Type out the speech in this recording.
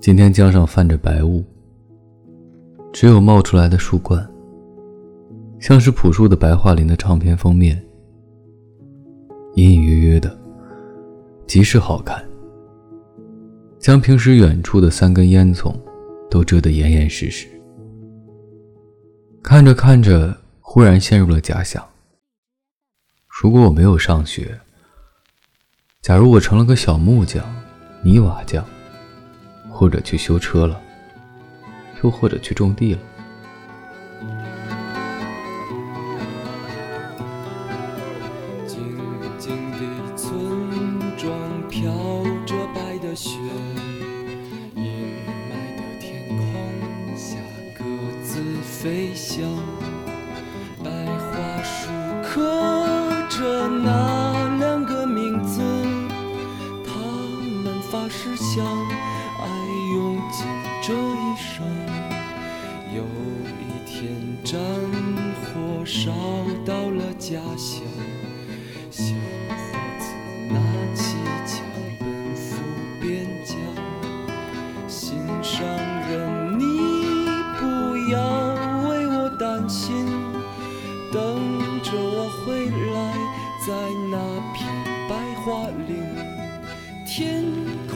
今天江上泛着白雾，只有冒出来的树冠，像是朴树的白桦林的唱片封面，隐隐约约的，极是好看，将平时远处的三根烟囱都遮得严严实实。看着看着，忽然陷入了假想：如果我没有上学，假如我成了个小木匠、泥瓦匠。或者去修车了，又或者去种地了。静静的村庄飘着白的雪，阴霾的天空下各自飞翔。发誓相爱。用尽这一生，有一天战火烧到了家乡，小伙子拿起枪奔赴边疆。心上人，你不要为我担心，等着我回来，在那片白桦林，天